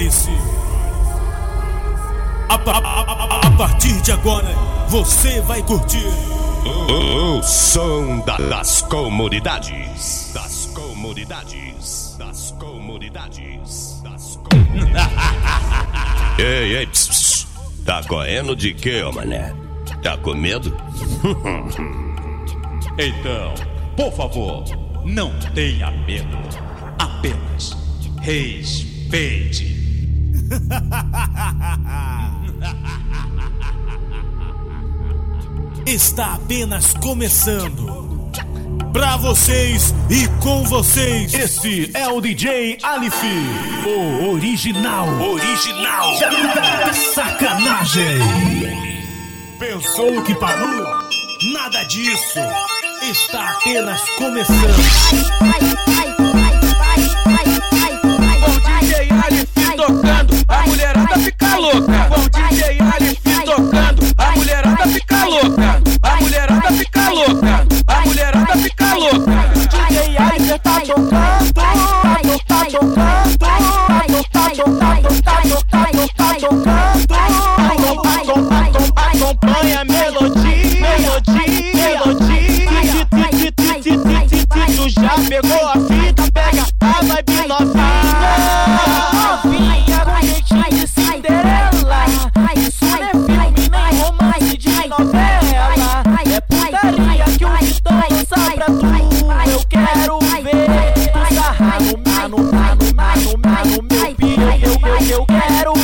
Prepare-se! A, a, a, a, partir de agora, você vai curtir o, o som da, das comunidades. Das comunidades. Das comunidades. Das comunidades. ei, ei, pss, pss. tá correndo de quê, ô mané? Tá com medo? então, por favor, não tenha medo. Apenas respeite. Está apenas começando. Pra vocês e com vocês, esse é o DJ Alif, o original, original da sacanagem. Pensou que parou? Nada disso. Está apenas começando. Com DJ Alif tocando, a mulherada fica louca. Com DJ Alif tocando, a mulherada fica louca. A mulherada fica louca. A mulherada fica louca. DJ Alif tá tocando, tá tocando, tá tocando, tá tocando, tá tocando. Acompanha a melodia, Eu, quero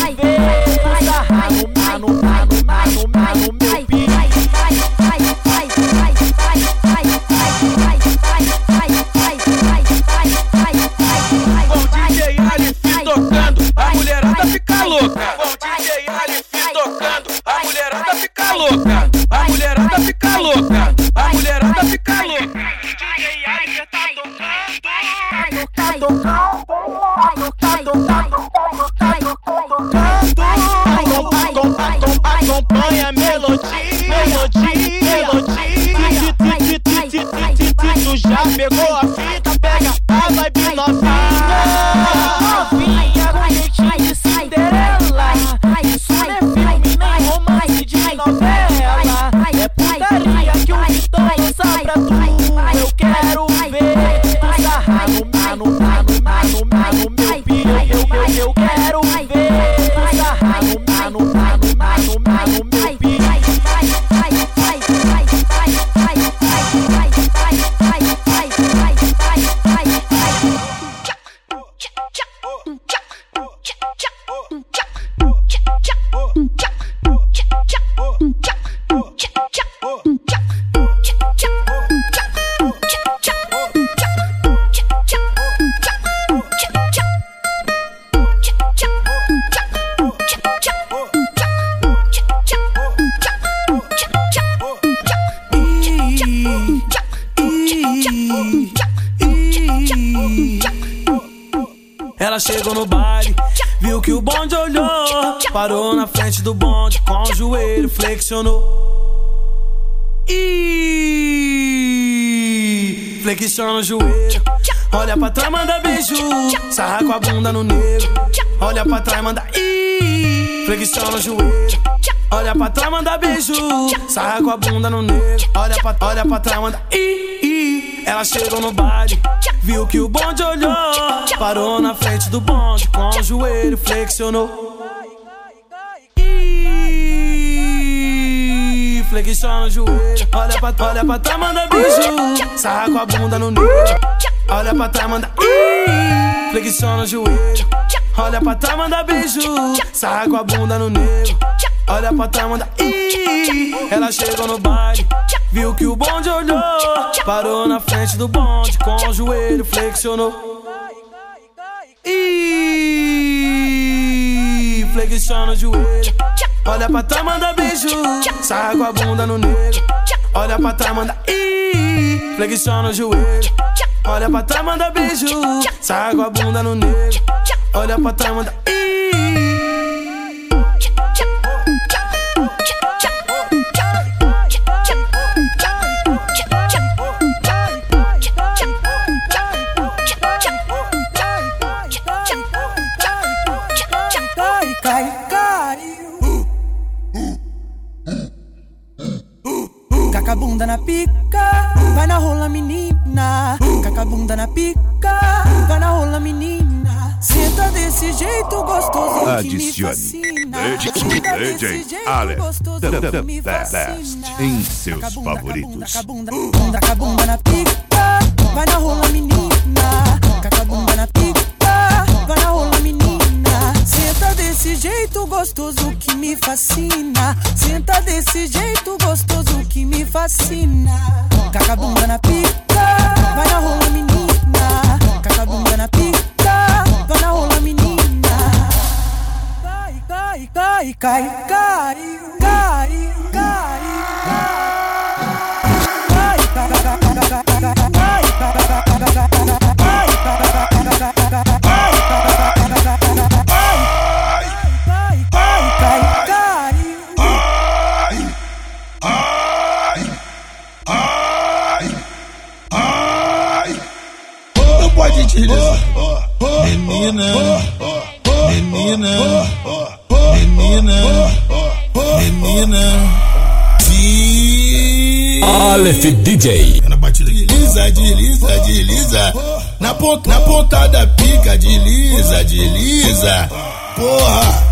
flexiona o joelho, olha pra trás, manda beijo, sarra com a bunda no negro, olha pra trás, manda e flexiona o joelho. Olha pra trás, manda beijo, sarra com a bunda no negro, olha pra, olha pra trás, manda e ela chegou no baile, viu que o bonde olhou, parou na frente do bonde, com o joelho flexionou. E flexiona o joelho, olha pra, olha pra trás, manda beijo, sarra com a bunda no negro, olha pra trás, manda e flexiona o joelho, olha pra trás, manda beijo, sarra com a bunda no negro. Olha pra trás, manda Ela chegou no baile, viu que o bonde olhou, parou na frente do bonde, com o joelho flexionou. E flexiona o joelho, olha pra trás, manda beijo, sarra com a bunda no negro. Olha pra trás, manda flexiona o joelho. Olha pra trás, manda beijo, sarra com a bunda no negro. Olha pra trás, manda e na pica, vai na rola menina. Caca bunda na pica, vai na rola menina. Senta desse jeito gostoso que me fascina. Senta desse jeito gostoso que me fascina. em seus Caca bunda, favoritos. caca bunda, caca bunda na pica, vai na rola menina. Caca bunda na pica, vai na rola menina. Senta desse jeito gostoso que me fascina. Senta desse jeito sina. Kakadunga na pika vanahola minina. Kakadunga na pika vanahola minina. Kaikaikai kai, kai, kai. Aleph DJ. na batida desliza, desliza, desliza. Na ponta, na ponta da pica, desliza, desliza. Porra,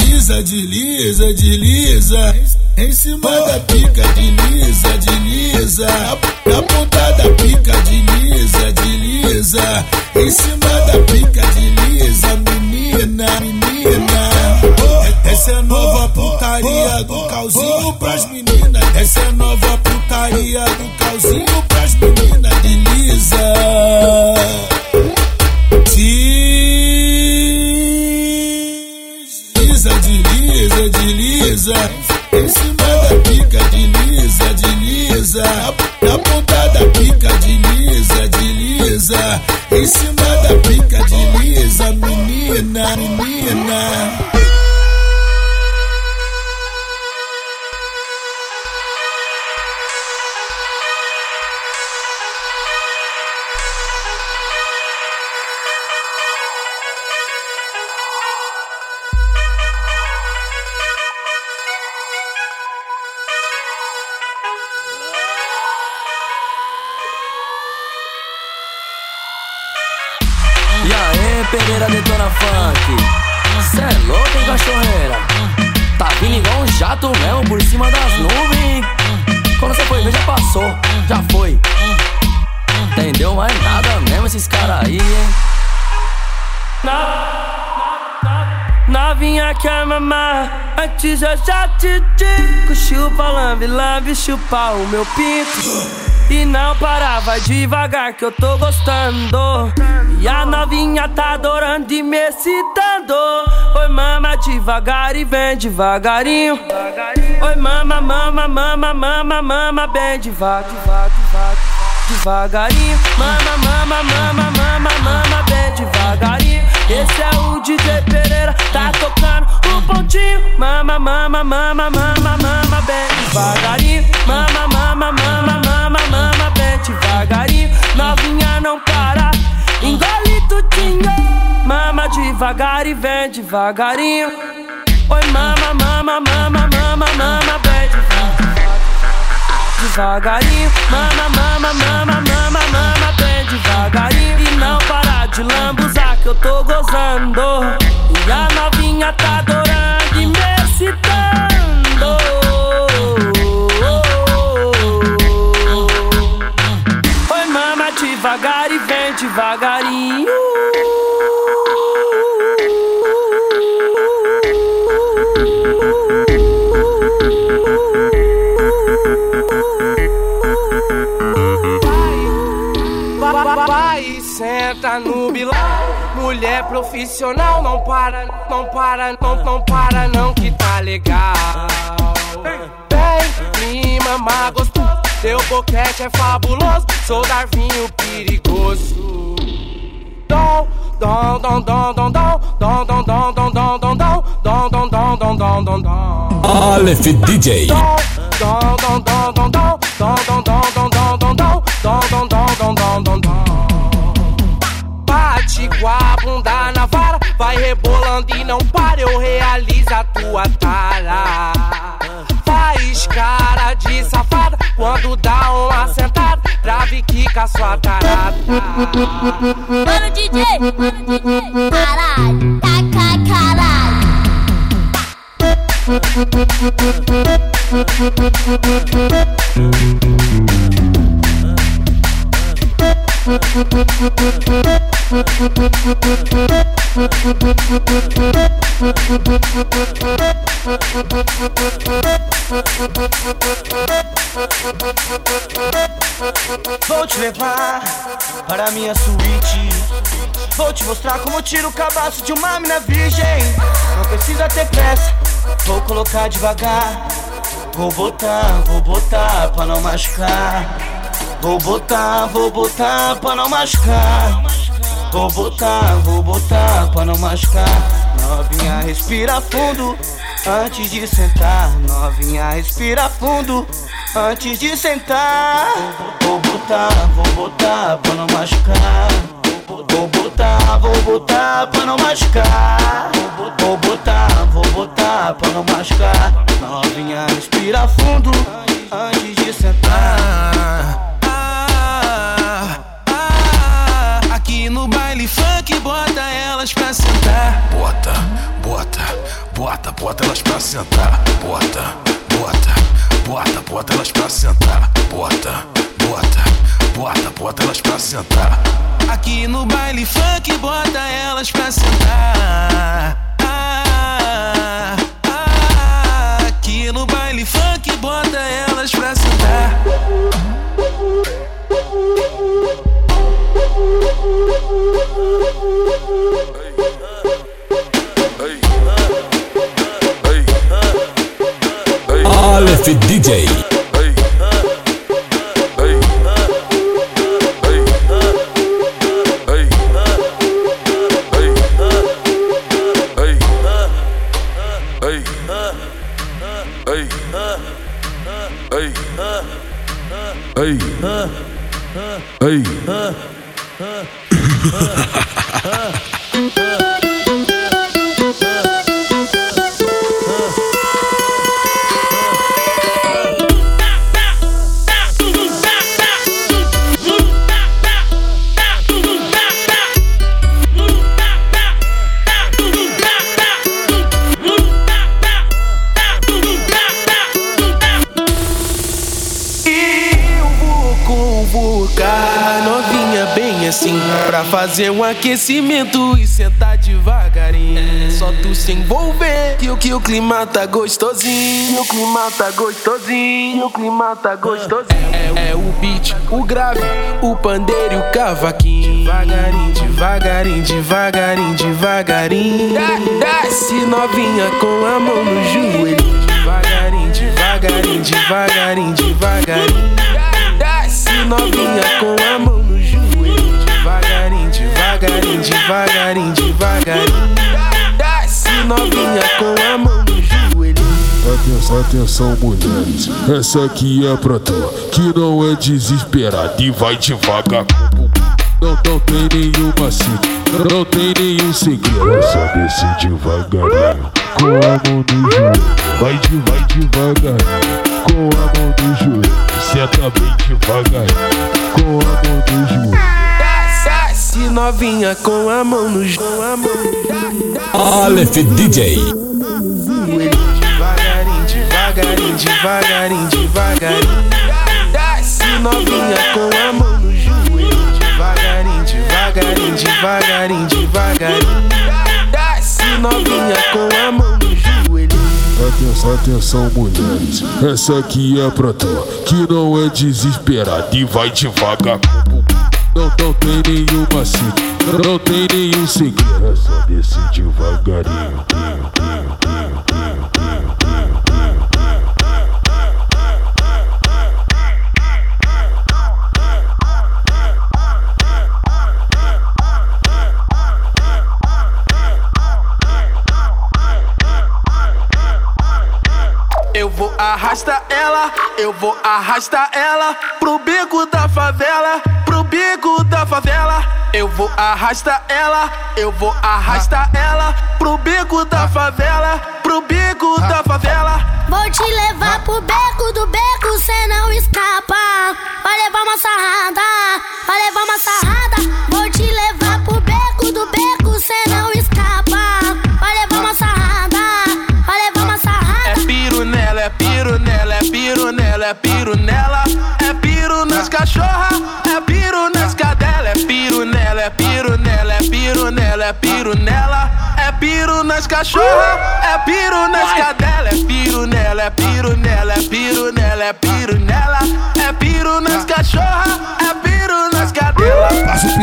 desliza, desliza, desliza. Em cima da pica, desliza, desliza. Na, na ponta da pica, desliza, desliza. Em cima da pica, desliza, do calzinho pras meninas. Essa é a nova putaria do calzinho pras meninas. Desliza. Desliza, desliza, desliza. Em cima da pica, desliza, desliza. Na, ponta da pica, desliza, desliza. Em cima da pica, desliza, menina, menina. Cachorreira? Tá vindo igual um jato mesmo por cima das nuvens. Quando você foi ver, já passou, já foi. Entendeu mais nada mesmo esses caras aí, hein? Novinha quer mamar, antes eu já te digo Chupa, lambe, lambe, chupa o meu pinto. E não para, vai devagar que eu tô gostando. E a novinha tá adorando e me excitando. Oi mama devagar e vem devagarinho. Oi mama, mama, mama, mama, mama Bem devagar devagarinho. Mama, mama, mama, mama, mama, bem devagarinho. Esse é o DJ Pereira, tá tocando o pontinho. Mama, mama, mama, mama, mama, bem devagarinho. Mama, mama, mama, mama, mama, bem devagarinho. Novinha não para, engole tudinho. Mama devagar e vem devagarinho. Oi, mama, mama, mama, mama, mama, bem devagarinho. Mama, mama, mama, mama, mama, bem devagarinho. E não para de lambuzar que eu tô gozando. E a novinha tá adorando e me excitando. Oi, mama, devagar e vem devagarinho. Mulher profissional, não para, não para, não, não para, não que tá legal. Vem me mamar gostoso, teu boquete é fabuloso, sou Darvinho perigoso. Dom, dom, dom, dom, dom, dom, dom, dom, dom, dom, dom, dom, dom, dom, dom, dom, dom, dom, dom, dom. Aleph DJ. Dom, dom, dom, dom, dom, dom, dom, dom, dom, dom, dom, dom, dom, dom, dom, dom, dom, dom, dom. Com a bunda na vara, vai rebolando e não para, eu realizo a tua tara. Quando dá uma sentada, trave quica sua tarada. Mano DJ, mano DJ, caralho, caca, caralho. Vou te levar para minha suíte. Vou te mostrar como tiro o cabaço de uma mina virgem. Não precisa ter pressa, vou colocar devagar. Vou botar, vou botar pra não machucar. Vou botar, vou botar pra não machucar. Vou botar, vou botar pra não machucar. Novinha, respira fundo antes de sentar. Novinha, respira fundo antes de sentar. Vou botar, vou botar pra não machucar. Vou botar, vou botar pra não machucar. Vou botar, vou botar pra não machucar. Novinha, respira fundo antes de sentar. Aqui no baile funk bota elas pra sentar. Bota, bota, bota, bota elas pra sentar. Bota, bota, bota, bota elas pra sentar. Bota, bota, bota, bota elas pra sentar. Aqui no baile funk bota elas pra sentar. Ah, ah, aqui no baile funk bota elas pra sentar. Aleph DJ. Eu convocar a novinha bem assim Pra fazer um aquecimento e sentar devagarinho. É Só tu se envolver que o que o clima tá gostosinho. O clima tá gostosinho, o clima tá gostosinho. É, é o beat, o grave, o pandeiro e o cavaquinho. Devagarinho, devagarinho, devagarinho, devagarinho. Desce novinha com a mão no joelho. Devagarinho, devagarinho, devagarinho, devagarinho novinha com a mão no joelho Devagarinho, devagarinho, devagarinho, devagarinho Desce novinha com a mão no joelho Atenção, atenção, mulheres. Essa aqui é pra tu, que não é desesperado e vai devagar. Não, não tem nenhuma cita, não tem nenhum segredo. Só descer devagarinho, com a mão no joelho. Vai, de, vai devagarinho, com a mão no joelho. Senta bem devagarinho, com a mão no joelho. Desce novinha com a mão no joelho Aleph DJ. Devagarinho, devagarinho, devagarinho, devagarinho Desce novinha com a mão no joelho Devagarinho, devagarinho, devagarinho, devagarinho Desce novinha com a mão no joelho Atenção, atenção, mulheres. Essa aqui é pra tu, que não é desesperado e vai devagar. Não, não tem nenhuma cita, não tem nenhum segredo. É só descer devagarinho. Arrastar ela, eu vou arrastar ela pro bico da favela, pro bico da favela. Eu vou arrastar ela, eu vou arrastar ela pro beco da favela, pro beco da favela. Vou te levar pro beco do beco, cê não escapa. Vai levar uma sarrada, vai levar uma sarrada. Vou te levar é piro nela. É piro nas cachorra, é piro nas cadela. É piro nela, é piro nela, é piro nela, é piro nela. É piro nas cachorra, é piro nas cadela. É piro nela, é piro nela, é piro nela, é piro nela. É piro nas cachorra, é piro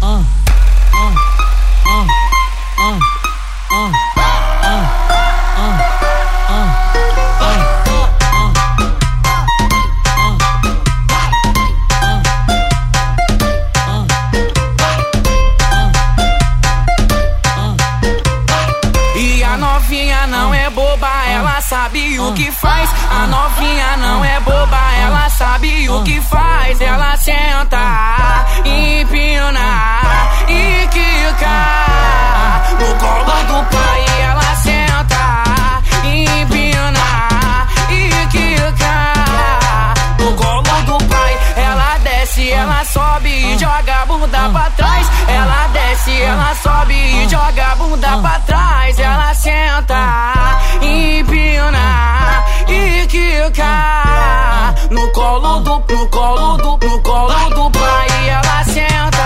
어, 어, 어, 어, 어. 어. Sabe o que faz. A novinha não é boba, ela sabe o que faz. Ela senta, empina e quica no colo do pai. Ela senta, empina e quica no colo do pai. Ela desce, ela sobe e joga a bunda pra trás. Ela desce, ela sobe e joga a bunda pra trás. Ela senta, empina e quica no colo do, no colo do, no colo do pai. Ela senta,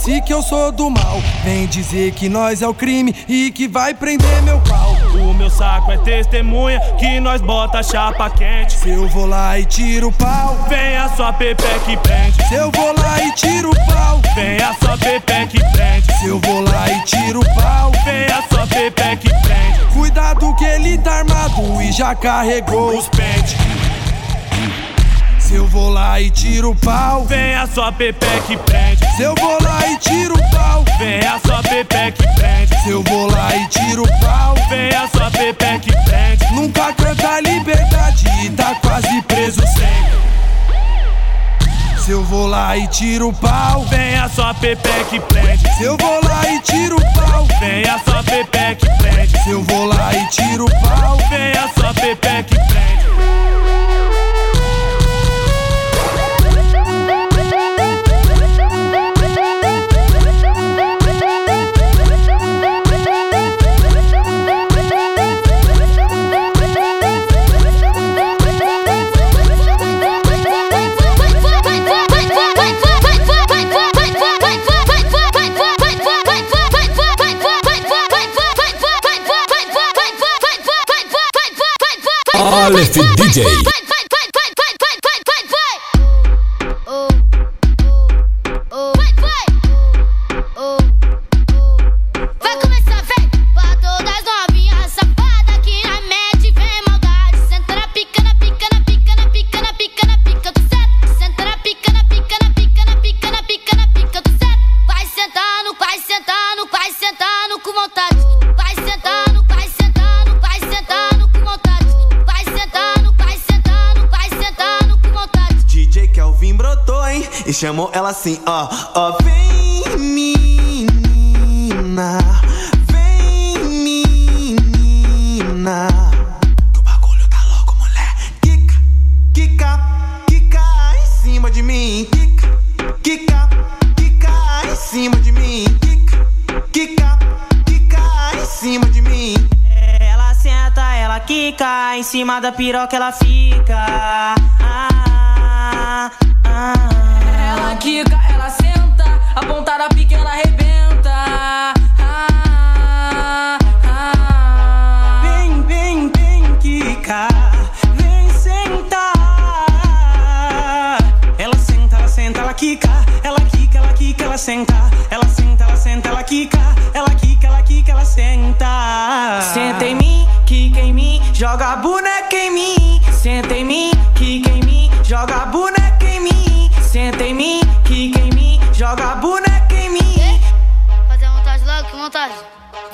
disse que eu sou do mal. Vem dizer que nós é o crime e que vai prender meu pau. O meu saco é testemunha que nós bota chapa quente. Se eu vou lá e tiro o pau, Vem a sua pepeca e prende. se eu vou lá e tiro o pau, Vem a sua pepeca e prende. se eu vou lá e tiro o pau. Vem a sua pepeca e prende. Cuidado que ele tá armado e já carregou os pentes. Se eu vou lá e tiro o pau, Vem a sua pepeca e prende. se eu vou lá e tiro o pau, Vem a sua pepeca e prende. se eu vou lá e tiro o pau. Vem a sua pepeca e prende. Nunca canta liberdade e tá quase preso sempre. Se eu vou lá e tiro o pau, Vem a sua pepeca e prende. se eu vou lá e tiro o pau, Vem a sua pepeca e prende. se eu vou lá e tiro o pau. Vem a sua pepeca e prende. All Effie DJ. ela assim, ó, ó, vem menina, vem menina. Que o bagulho tá louco, mulher. Kika, kika, kika em cima de mim. Kika, kika, kika em cima de mim. Kika, kika, kika em cima de mim. Ela senta, ela quica, em cima da piroca ela fica. Ah, ah, ah. Ela quica, ela senta, a da pica ela arrebenta. Vem, vem, vem, quica, vem sentar. Ela senta, ela senta, ela quica, ela quica, ela quica, ela senta. Ela senta, ela senta, ela quica, ela quica, ela quica, ela senta. Senta em mim, quica em mim, joga a boneca em mim. Senta em mim,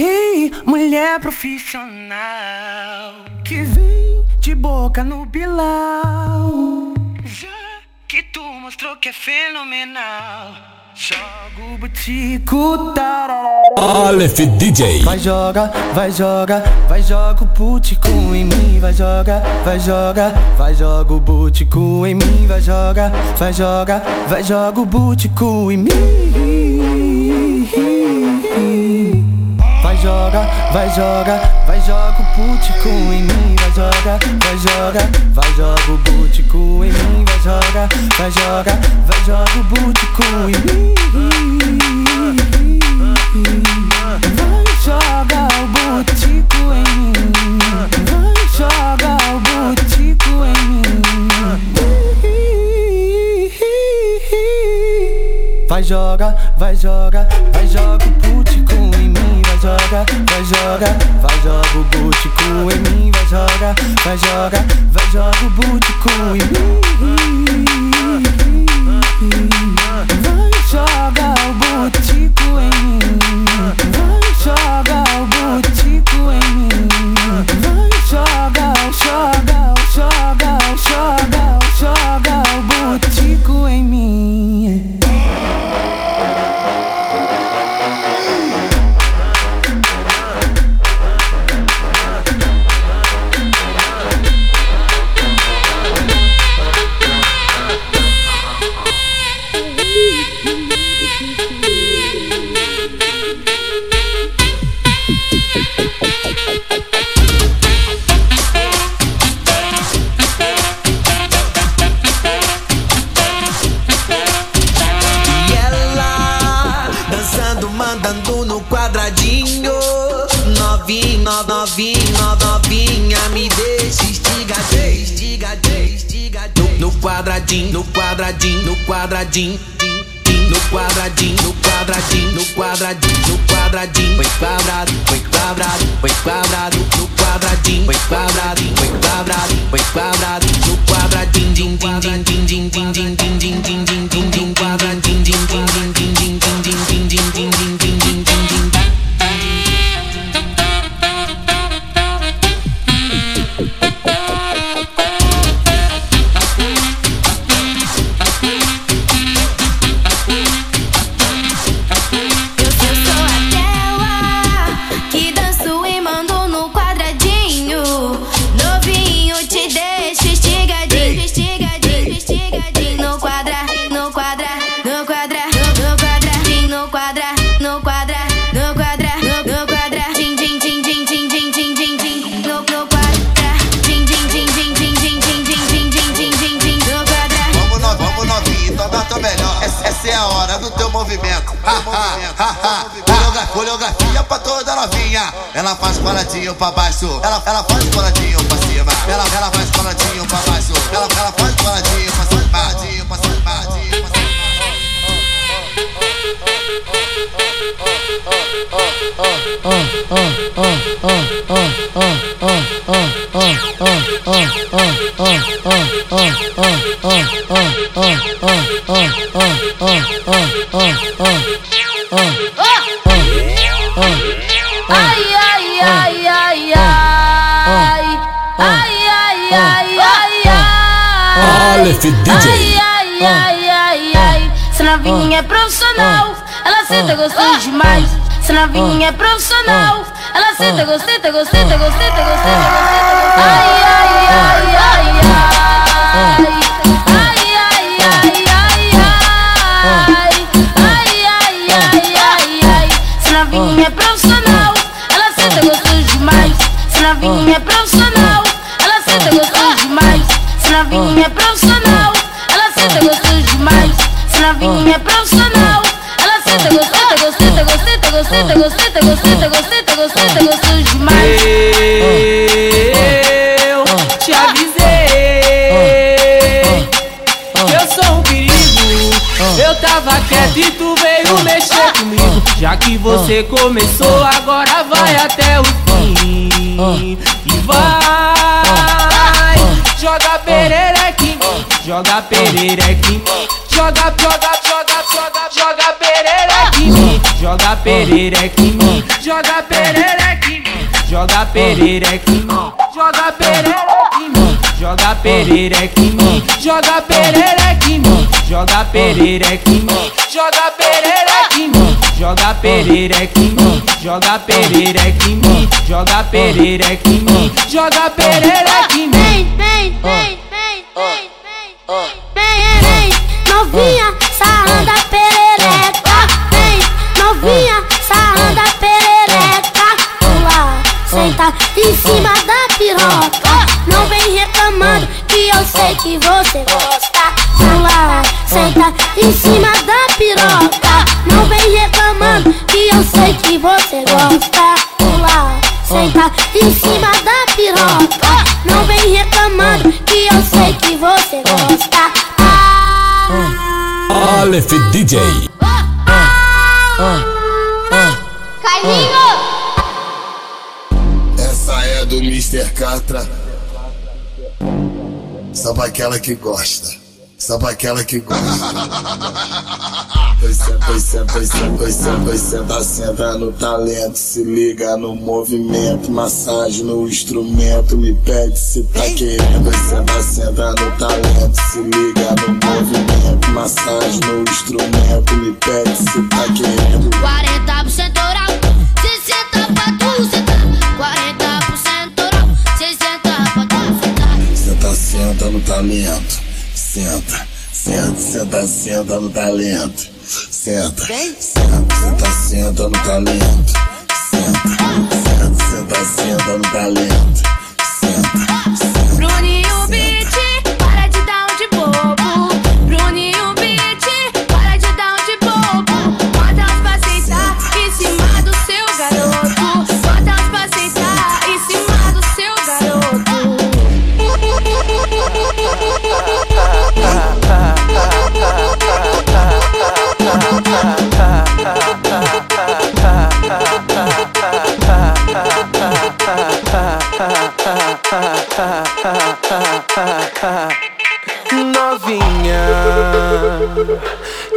Ei, mulher profissional que vem de boca no bilau. Já que tu mostrou que é fenomenal, joga o butico. Aleph DJ. Vai joga, vai joga, vai joga o butico em mim, vai joga, vai joga, vai joga o butico em mim, vai joga, vai joga, vai joga o butico em mim. Joga, vai joga, vai joga o butico em mim, vai joga, vai joga, vai joga o butico em mim, vai joga, vai joga, vai joga o butico em mim. Vai joga o butico em mim, vai joga o butico em mim. Vai joga, vai joga, vai joga joga, vai joga, vai joga o butico em mim, vai joga, vai joga, vai joga o butico em mim. Vai joga o butico quadradinho. No quadradinho, no quadradinho, no quadradinho, no quadradinho, foi quadrado, foi quadrado, foi quadrado, no quadradinho, foi quadrado, foi quadrado, foi quadrado, no quadradinho, din din din din din din din din din din olhou pra. Novinha é profissional. Ela senta gosteta, gosteta, gosteta, gosteta, gosteta. Ai, ai, ai, ai, ai. Ai, Já que você começou, agora vai até o fim. E vai, joga perereca em mim, joga perereca em mim. Joga, joga, joga, joga, joga perereca em mim. Joga perereca em mim, joga perereca em mim. Joga perereca em mim, joga perereca em mim. Joga perereca em mim, joga perereca em mim. Joga perereca em mim, joga perereca em mim. Joga perereca em mim, joga perereca em mim. Joga perereca em mim, joga perereca em mim. Vem, vem, vem, vem, vem, vem, vem, vem, novinha, sarrando a perereca. Vem, novinha, sarrando a perereca. Pula, senta em cima da piroca. Não vem reclamando que eu sei que você gosta. Pula, senta em cima da piroca. Você gosta. Pula, senta em cima da piroca. Não vem reclamando que eu sei que você gosta. Ah, Aleph DJ. Carlinhos! Essa é do Mr. Catra. Só pra aquela que gosta. Só pra aquela que gosta. Pois senta, pois senta, pois senta, pois senta, pois senta, senta no talento. Se liga no movimento, massagem no instrumento. Me pede se tá querendo. Pois senta, senta no talento. Se liga no movimento, massagem no instrumento. Me pede se tá querendo. 40% oral, 60 pra tu sentar. 40% oral, 60 pra tu sentar. Senta, senta no talento. Senta, senta, senta, senta no talento. Senta, senta, senta, senta no talento. Senta, senta, senta, senta no talento.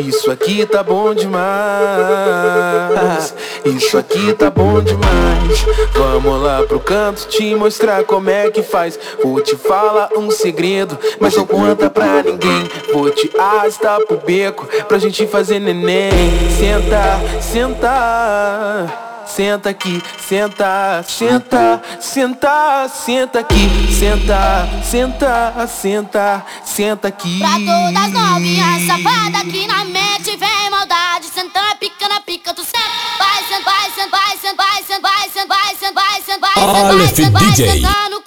Isso aqui tá bom demais. Isso aqui tá bom demais. Vamos lá pro canto te mostrar como é que faz. Vou te falar um segredo, mas não conta pra ninguém. Vou te arrastar pro beco pra gente fazer neném. Senta, senta. Senta aqui, senta, senta, senta, senta aqui, senta, senta, senta, senta aqui. Pra todas novinhas safadas que na mente vem maldade. Senta na pica, na pica, tu senta. Vai, senta, vai, senta, vai, senta, vai, senta, vai, senta, vai, senta, vai, senta, vai, senta, vai, Aleph senta, vai, DJ. sentando com vontade.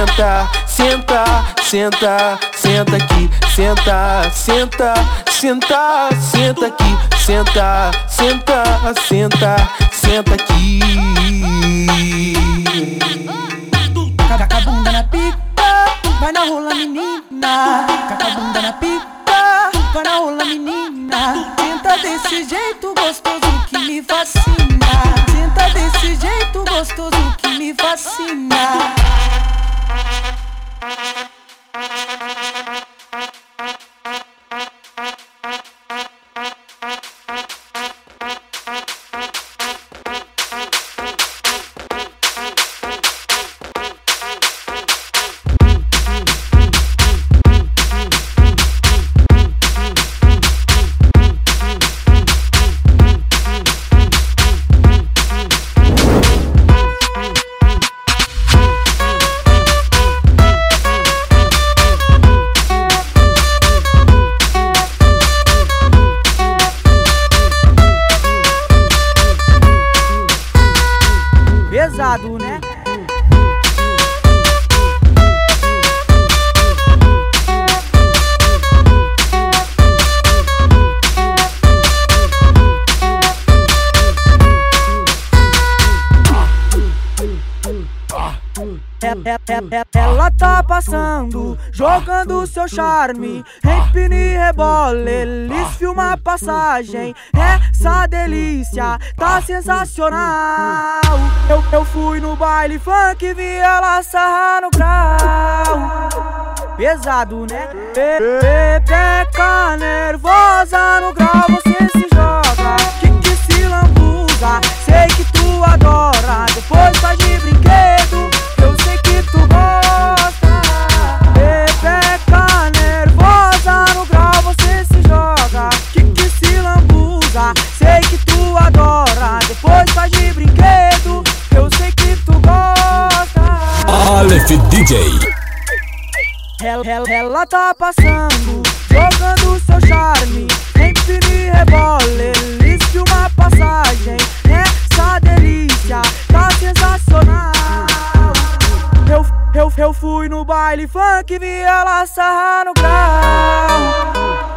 Senta, senta, senta, senta aqui, senta, senta, senta, senta aqui, senta, senta, senta, senta aqui. Caca a bunda na pica, vai na rola menina. Caca a bunda na pica, vai na rola menina. Senta desse jeito gostoso que me fascina. Senta desse jeito gostoso que me fascina. Pesado, né? É, é, é, é, ela tá passando, jogando seu charme. Empine e rebole, eles filmam a passagem. Essa delícia tá sensacional. Eu, eu fui no baile funk, vi ela sarrar no grau. Pesado, né? Pepeca nervosa no grau, você se joga. Que que se lambuza, sei que tu adora. Depois faz de brinquedo, tu gosta. Pepeca nervosa no grau, você se joga. Que que se lambuza, sei que tu adora. Depois faz de brinquedo, eu sei que tu gosta. Aleph DJ. Ela, ela, ela tá passando, jogando seu charme. Empine e rebole, Eu, eu, fui no baile funk, vi ela sarrar no grau.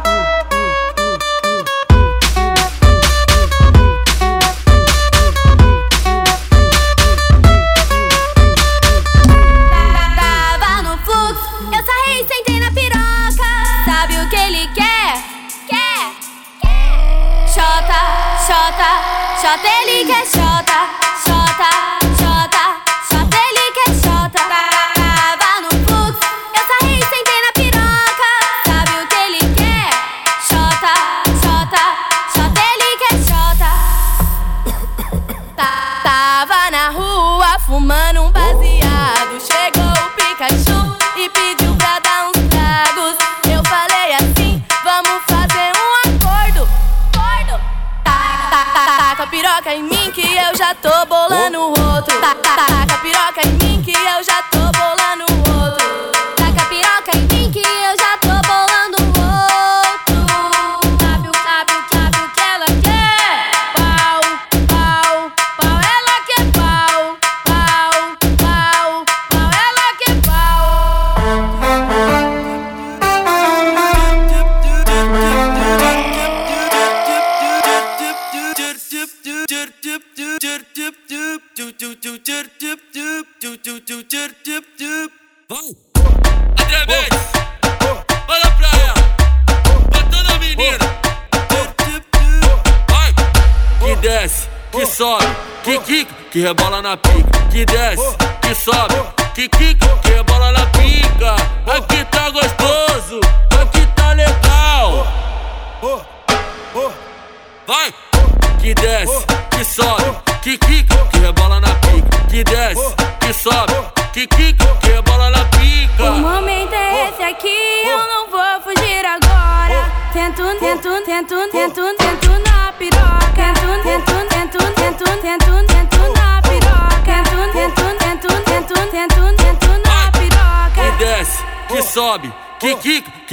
Que rebola na pica. Que desce,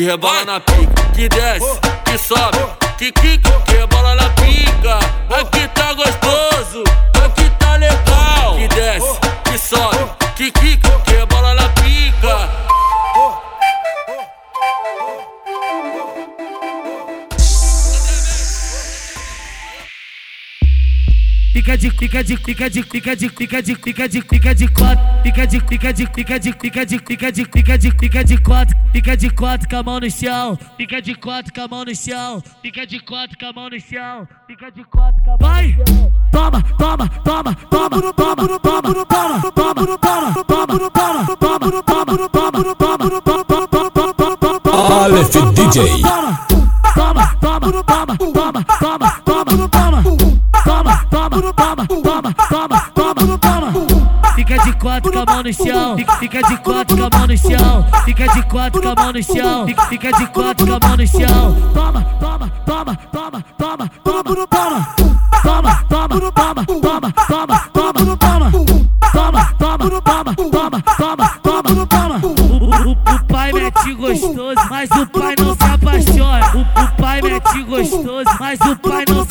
que rebola na pica. Que desce, que sobe, que quica, que rebola na pica. Aqui tá gostoso, aqui tá legal. Que desce, que sobe, que quica, que rebola na pica. Fica de fica de fica de fica de fica de fica de fica de quatro fica de fica de fica de fica de fica de fica de fica de quatro fica de quatro com a mão no chão fica de quatro com a mão no chão fica de quatro com a mão no chão fica de quatro com a mão vai toma toma toma toma toma toma toma toma toma toma toma toma toma toma toma Aleph DJ. toma toma toma toma toma toma toma toma toma, toma, toma, toma, toma. Fica de quatro com a mão no chão, fica de quatro com a mão no chão, fica de quatro com a mão no chão, fica de quatro com a mão no chão. Toma, toma, toma, toma, toma, toma, toma. Toma, toma, toma, toma, toma, toma, toma. Toma, toma, toma, toma, toma, toma, toma. O pai mete gostoso, mas o pai não se apaixona. O pai mete gostoso, mas o pai não se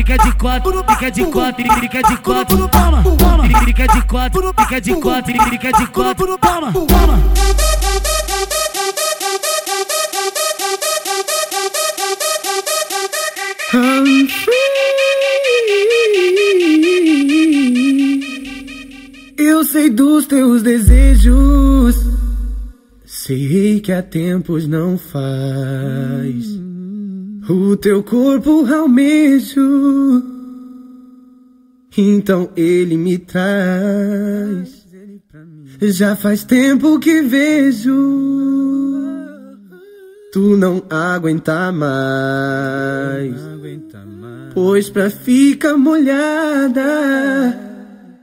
fica de quatro fica de quatro fica de quatro toma toma fica de quatro fica de quatro fica de quatro toma toma. Eu sei dos teus desejos. Sei que há tempos não faz. O teu corpo almejo. Então ele me traz. Já faz tempo que vejo. Tu não aguenta mais. Pois pra ficar molhada,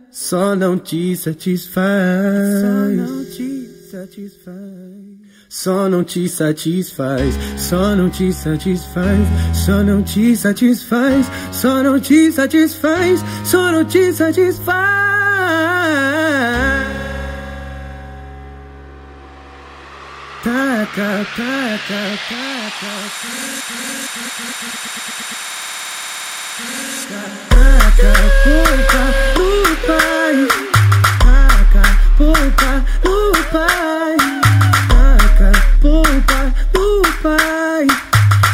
só não te satisfaz. Só não te satisfaz. Só não te satisfaz, só não te satisfaz, só não te satisfaz, só não te satisfaz, só não te satisfaz. Taca, taca, taca, taca. Taca, pai. Taca, poupa no pai.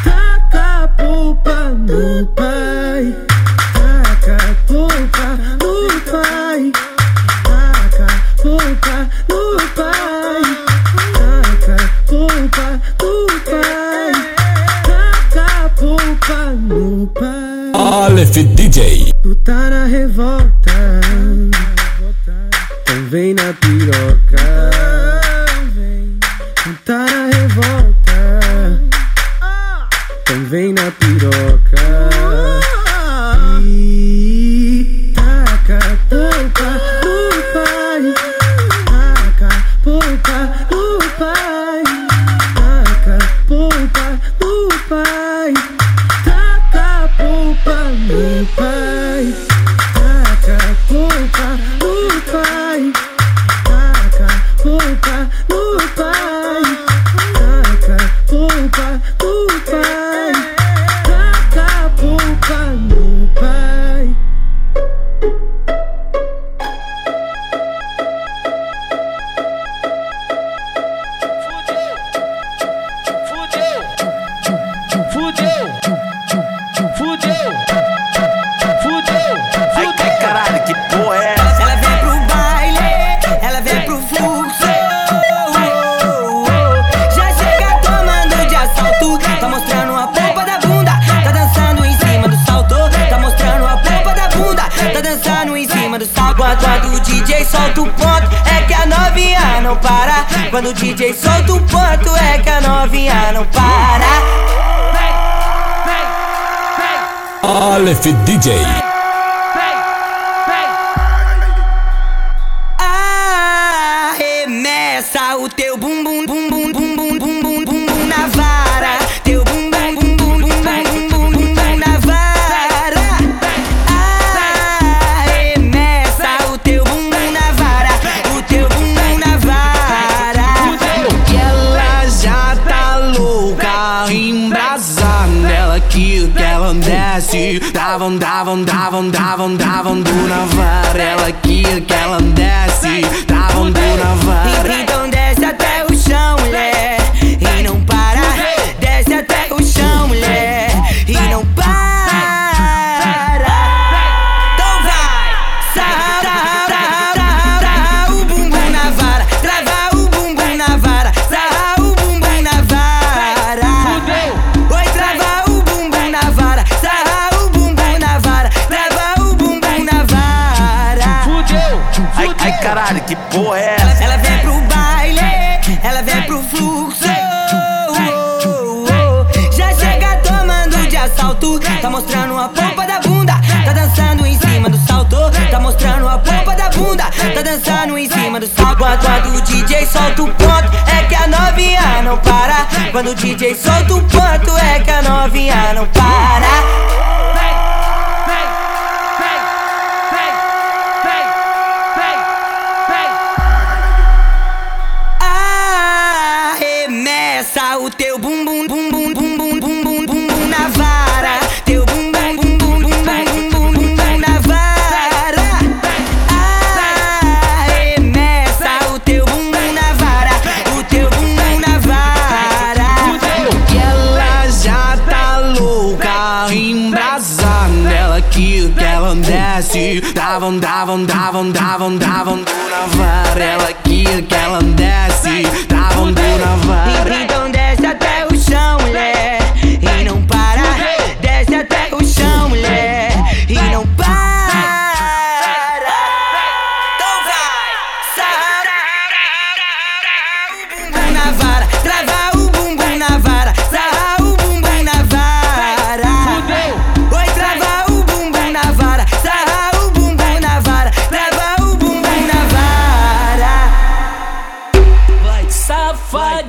Taca, poupa no pai. Taca, poupa no pai. Taca, poupa no pai. Taca polpa no pai. Taca polpa no pai. Aleph DJ. Tu tá na revolta. Então vem na piroca. Tá na revolta. Vem na piroca. DJ. Mostrando a pompa da bunda, tá dançando em cima do salto, tá mostrando a pompa da bunda, tá dançando em cima do salto. Quando o DJ solta o ponto, é que a novinha não para. Quando o DJ solta o ponto, é que a novinha não para.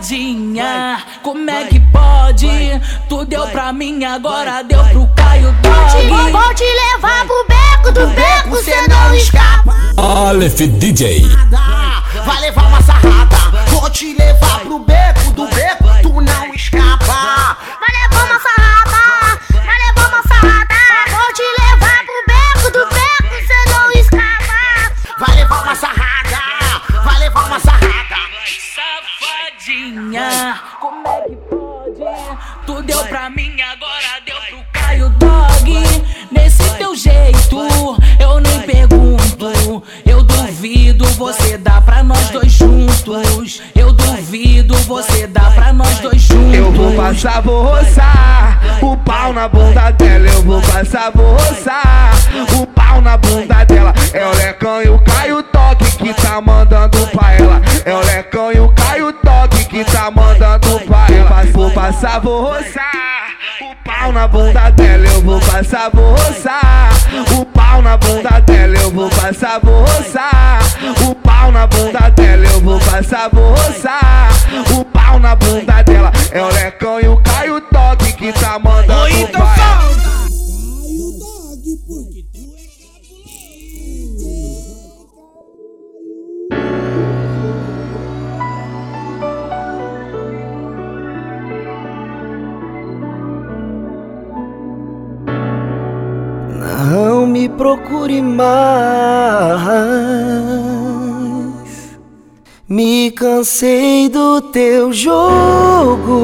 Safadinha, como é que pode? Tu deu pra mim, agora deu pro Caio Vou, Dog. vou te levar pro beco do beco, cê não escapa. Aleph DJ. Vai levar uma sarrada. Vou te levar pro beco do beco, tu não escapa. Safadinha, como é que pode? Tu deu pra mim, agora deu pro Caio Dog. Nesse teu jeito, eu nem pergunto. Eu duvido você dar pra nós dois juntos. Eu duvido você dar pra nós dois juntos. Eu vou passar, vou roçar o pau na bunda dela. Eu vou passar, vou roçar o pau na bunda dela. É o Lecão e o Caio Toque que tá mandando pra ela. É o Lecão e o Caio que tá mandando pra ela. Vou passar, vou roçar o pau na bunda dela. Eu vou passar, vou roçar o pau na bunda dela. Eu vou passar, vou roçar o pau na bunda dela. Eu vou passar, vou roçar o pau na bunda dela. É o Lecão e o Caio Toque que tá mandando pra ela. Não me procure mais. Me cansei do teu jogo.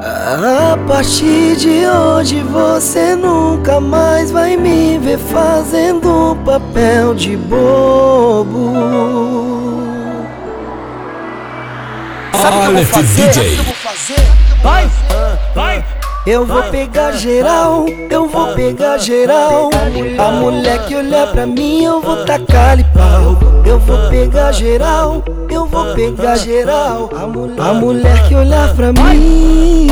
A partir de hoje você nunca mais vai me ver fazendo papel de bobo. Aleph DJ. Vai, vai. Eu vou pegar geral, eu vou pegar geral. A mulher que olhar pra mim, eu vou tacar-lhe pau. Eu vou pegar geral, eu vou pegar geral. A mulher, que olhar pra mim,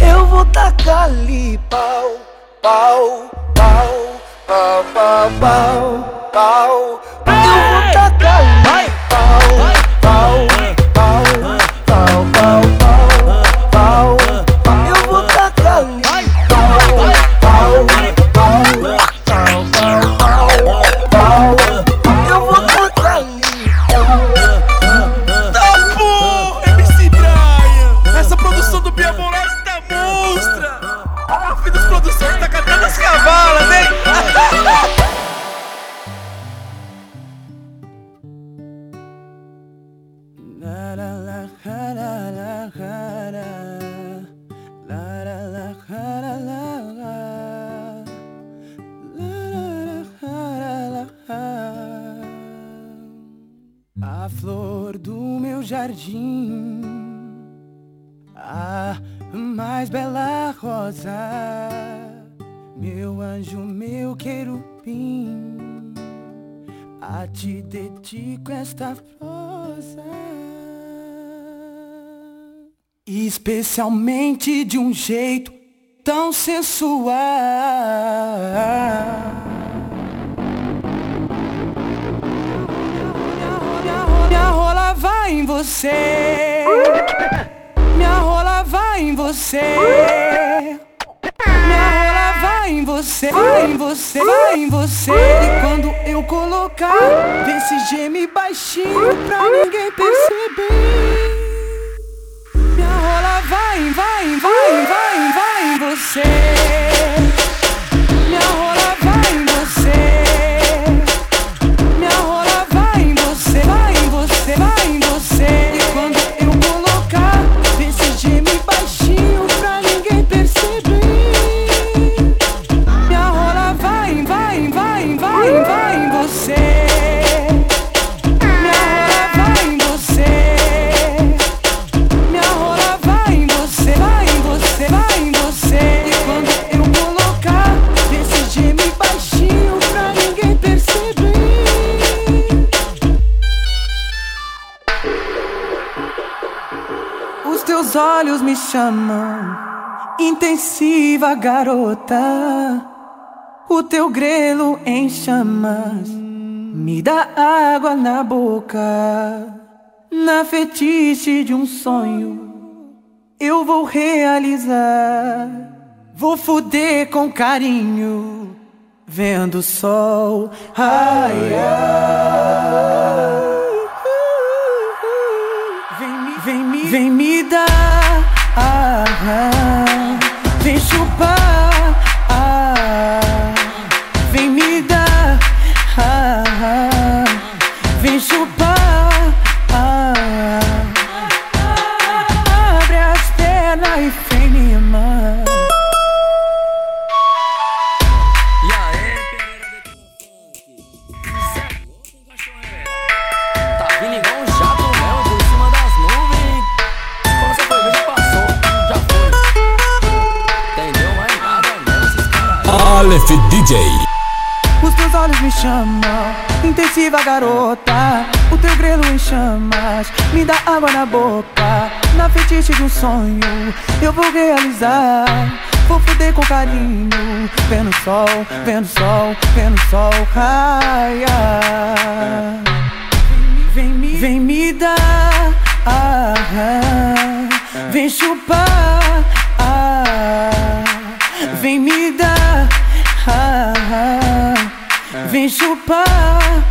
eu vou tacar-lhe pau, pau, pau, pau, pau, pau, pau. Eu vou tacar-lhe pau, pau, mais bela rosa, meu anjo, meu querubim, a te dedico esta prosa. Especialmente de um jeito tão sensual. Minha rola vai em você. Vai em você. Minha rola vai em você, vai em você, vai em você. E quando eu colocar, vê se geme baixinho pra ninguém perceber. Minha rola vai, vai, vai, vai, vai em você. Olhos me chamam, intensiva garota. O teu grelo em chamas me dá água na boca. Na fetiche de um sonho, eu vou realizar. Vou fuder com carinho, vendo o sol raiar. Vem me dar, ah, ah, deixa o água na boca. Na fetiche de um sonho, eu vou realizar. Vou fuder com carinho, vendo sol, vendo sol, vendo sol raiar. Vem me, vem me dar, ah, ah, vem chupar, ah, vem me dar, vem chupar,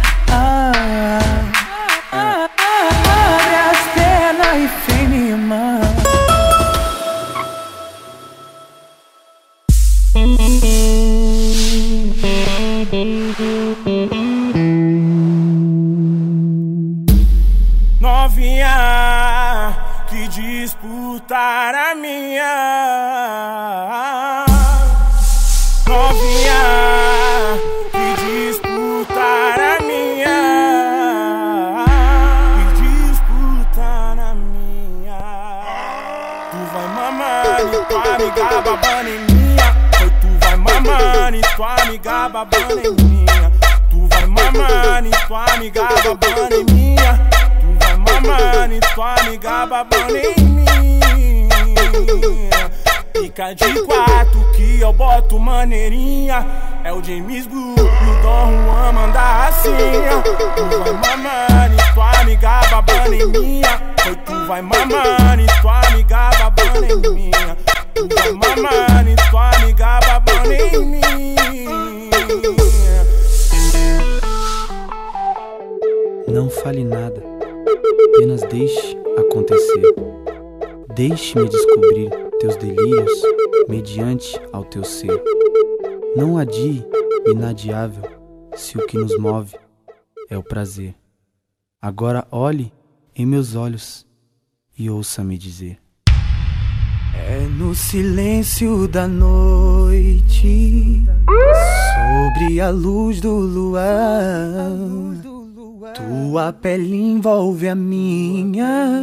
disputar a minha Novinha que disputar a minha Que disputar a minha. Tu vai mamando e tua amiga babando em minha. Tu vai mamando e tua amiga babando em minha. Tu vai mamando e tua amiga babando em minha e tua amiga babando em mim. Fica de quatro que eu boto maneirinha. É o James Blue e o Dom Juan manda assim. Tu vai mamando e tua amiga babando em minha Foi tu vai mamando e tua amiga babando em minha Tu vai mamando e tua amiga babando em mim. Não fale nada, apenas deixe acontecer. Deixe-me descobrir teus delírios mediante ao teu ser. Não adie inadiável, se o que nos move é o prazer. Agora olhe em meus olhos e ouça-me dizer. É no silêncio da noite, sobre a luz do luar, tua pele envolve a minha,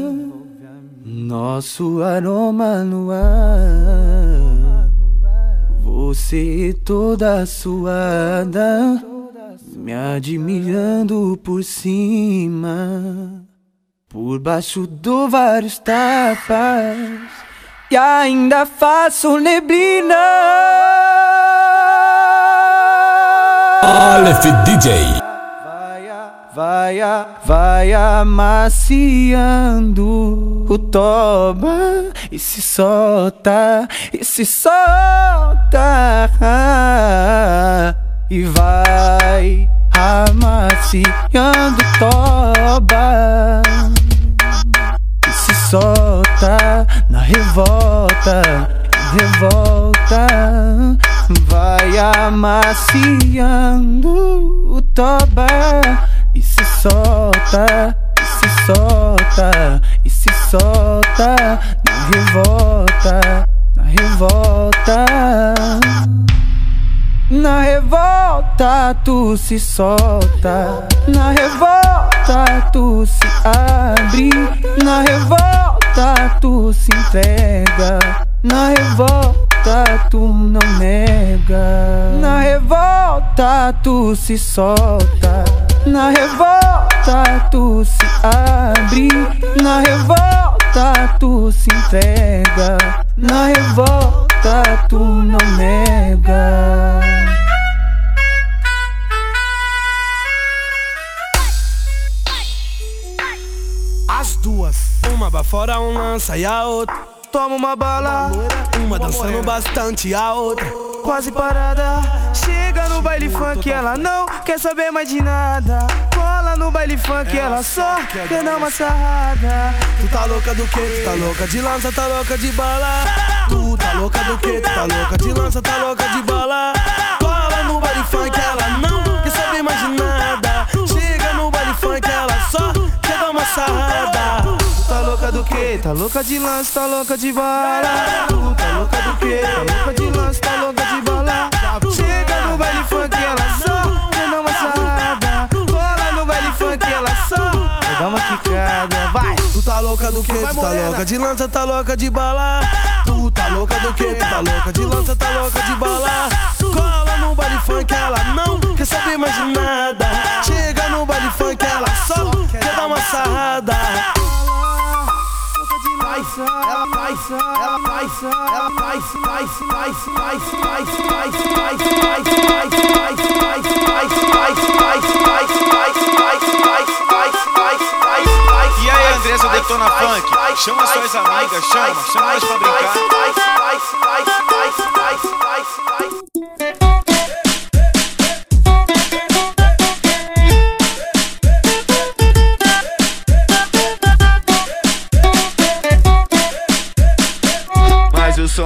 nosso aroma no ar. Você toda suada, me admirando por cima. Por baixo do vários tapas E ainda faço neblina Aleph DJ Vai, vai amaciando o toba. E se solta, e se solta. E vai amaciando o toba. E se solta na revolta, revolta, vai amaciando o toba solta, se solta, e se solta na revolta, na revolta. Na revolta tu se solta, na revolta tu se abre, na revolta tu se entrega, na revolta tu não nega, na revolta tu se solta, na revolta tu se abre, na revolta tu se entrega, na revolta tu não nega. As duas, uma bafora, um lança e a outra. Toma uma bala, uma dançando bastante, a outra quase parada. Chega no baile funk, ela não quer saber mais de nada. Cola no baile funk, ela só quer dar uma sarrada. Tu tá louca do que? Tu tá louca de lança, tá louca de bala. Tu tá louca do que? Tu tá louca de lança, tá louca de bala. Cola no baile funk, ela não quer saber mais de nada. Chega no baile funk, ela só quer dar uma sarrada. Tá louca do que? Tá louca de lance, tá louca de bala. Tu tá louca do que? Tá louca de lance, tá louca de bala. Chega no baile funk, ela só quer dar uma sarrada. Cola no baile funk, ela só quer dar uma quicada. Vai! Tu tá louca do que? Tu tá louca de lança, tá louca de bala. Tu tá louca do que? Tu tá louca de lança, tá louca de bala. Cola no baile funk, ela não quer saber mais de nada. Faz, ela faz, ela faz, ela faz, faz, faz, faz, faz, faz, faz, faz, faz, faz, faz, faz, faz, faz, faz, faz, faz, faz, E aí, Andressa Detona Funk, chama suas amigas, chama, chama elas pra.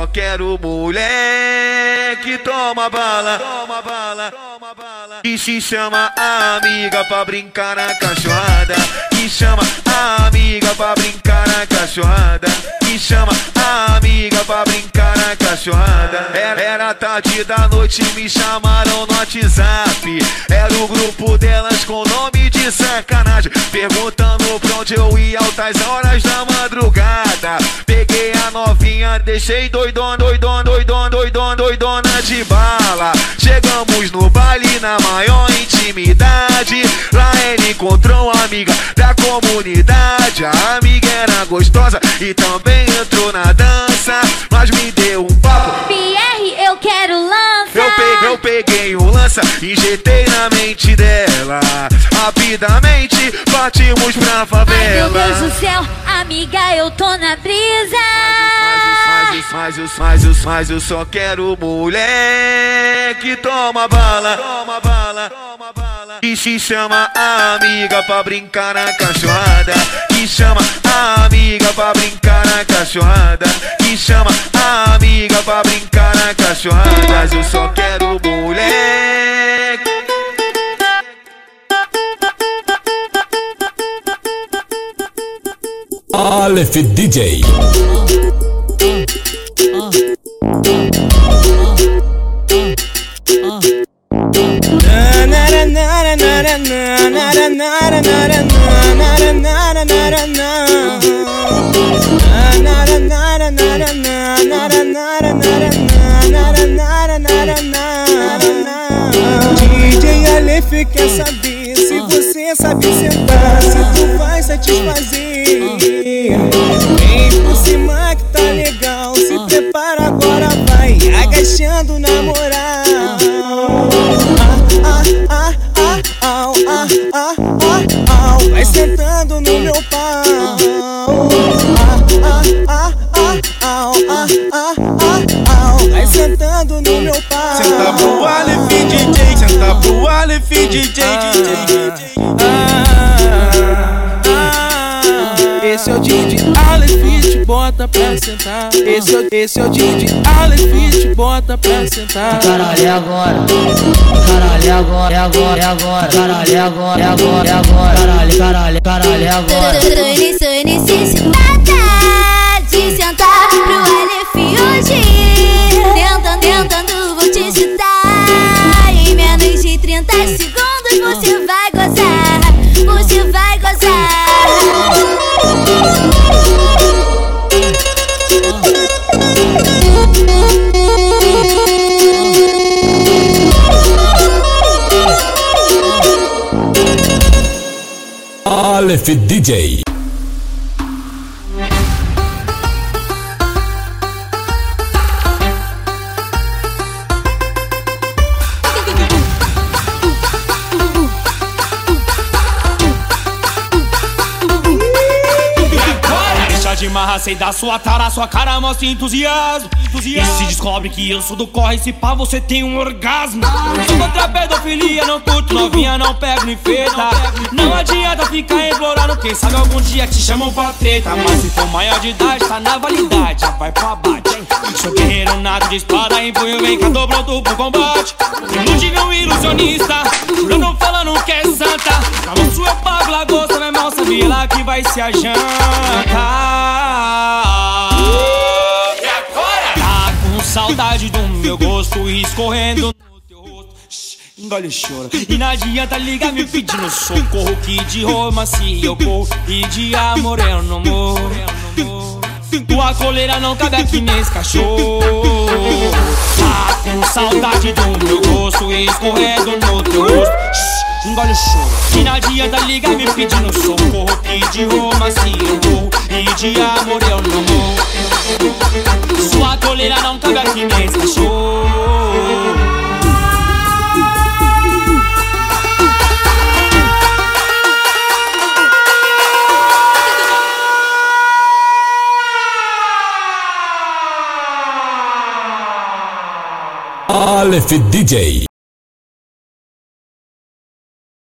Só quero mulher que toma bala, toma bala, toma bala. E se chama a amiga pra brincar na cachorrada. E chama a amiga pra brincar na cachorrada. E chama a amiga pra brincar na cachorrada. Era, era tarde da noite, me chamaram no WhatsApp. Era o grupo delas com nome de sacanagem. Perguntando pra onde eu ia altas horas da madrugada. Peguei a novinha, deixei doidona, doidona, doidona, doidona, doidona de bala. Chegamos no baile na maior intimidade. Lá ele encontrou uma amiga da comunidade. A amiga era gostosa e também entrou na dança. Mas me deu um papo. Pierre, eu quero lança. Eu peguei, eu peguei um lança, injetei na mente dela. Rapidamente partimos pra Ai, meu favela. Deus do céu, amiga, eu tô na brisa. Mas eu, mas eu, mas eu só quero mulher que toma bala, toma bala, toma bala. E se chama a amiga pra brincar na cachorrada. E chama a amiga pra brincar na cachorrada. E chama a amiga pra brincar na cachorrada. Mas eu só quero mulher. Aleph DJ. Na, na, na, Vem por cima que tá legal. Se prepara agora, vai agachando na moral. Ah, ah, ah, ah, ah, ah, ah, Vai sentando no meu pau. Ah, ah, ah, ah, ah, ah, ah, ah, Vai sentando no meu pau. Senta pro Aleph DJ, senta pro Aleph DJ, DJ, DJ. Bota pra sentar. Esse é, o- esse é o DJ Aleph, te bota pra sentar. Caralho, é agora. Caralho, é agora, é agora, é agora. Caralho, é agora, é agora, é agora. Caralho, caralho, caralho, é agora. Tô ne- tô necessitada de Aleph DJ. Sei da sua tara, sua cara mostra entusiasmo. E se descobre que eu sou do corre, se pá, você tem um orgasmo. Sou contra a pedofilia, não curto novinha, não pego nem. Não adianta ficar implorando, quem sabe algum dia te chamam pra treta. Mas se for maior de idade, tá na validade, já vai pro abate. Sou guerreiro nato de espada, em punho, vem cá, tô pronto pro combate. Meu ilusionista, jurando falando que é santa. Na moço eu pago lagosta, meu irmão, sabia lá que vai ser a janta. E agora? Tá com saudade do meu gosto escorrendo no teu rosto. Engole e chora. E não adianta ligar me pedindo socorro. Que de romance eu corro. E de amor eu não morro. Tua coleira não cabe aqui nesse cachorro. Tá com saudade do meu gosto escorrendo no teu rosto. Engole o choro. E não adianta ligar me pedindo socorro. Que de romance eu morro. E de amor eu não morro. Sua coleira não cabe aqui nesse cachorro. F DJ.